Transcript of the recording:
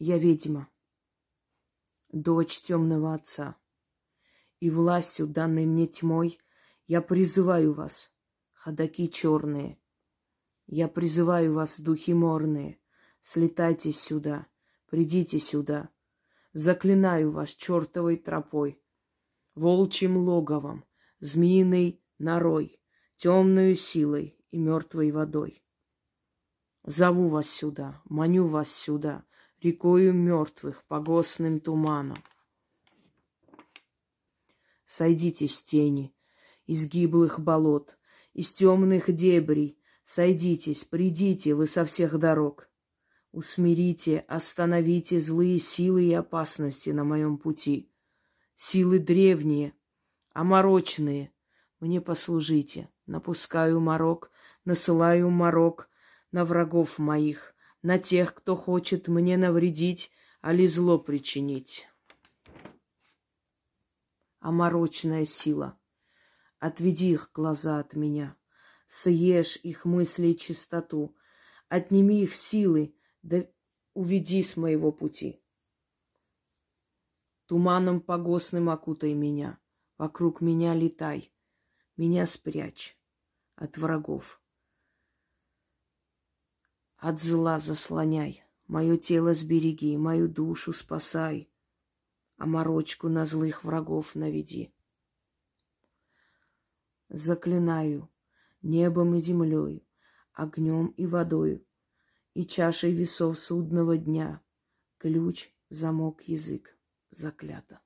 Я ведьма, дочь темного отца, и властью, данной мне тьмой, я призываю вас, ходаки черные, я призываю вас, духи морные, слетайте сюда, придите сюда, заклинаю вас чертовой тропой, волчьим логовом, змеиной норой, темную силой и мертвой водой. Зову вас сюда, маню вас сюда, рекою мертвых, погостным туманом. Сойдите с тени, из гиблых болот, из темных дебрей, сойдитесь, придите вы со всех дорог. Усмирите, остановите злые силы и опасности на моем пути. Силы древние, оморочные, мне послужите. Напускаю морок, насылаю морок на врагов моих, на тех, кто хочет мне навредить, али зло причинить. Оморочная сила, отведи их глаза от меня, съешь их мысли и чистоту, отними их силы, да уведи с моего пути. Туманом погостным окутай меня, вокруг меня летай, меня спрячь от врагов. От зла заслоняй, мое тело сбереги, мою душу спасай, а морочку на злых врагов наведи. Заклинаю небом и землей, огнем и водою, и чашей весов судного дня, ключ, замок, язык заклято.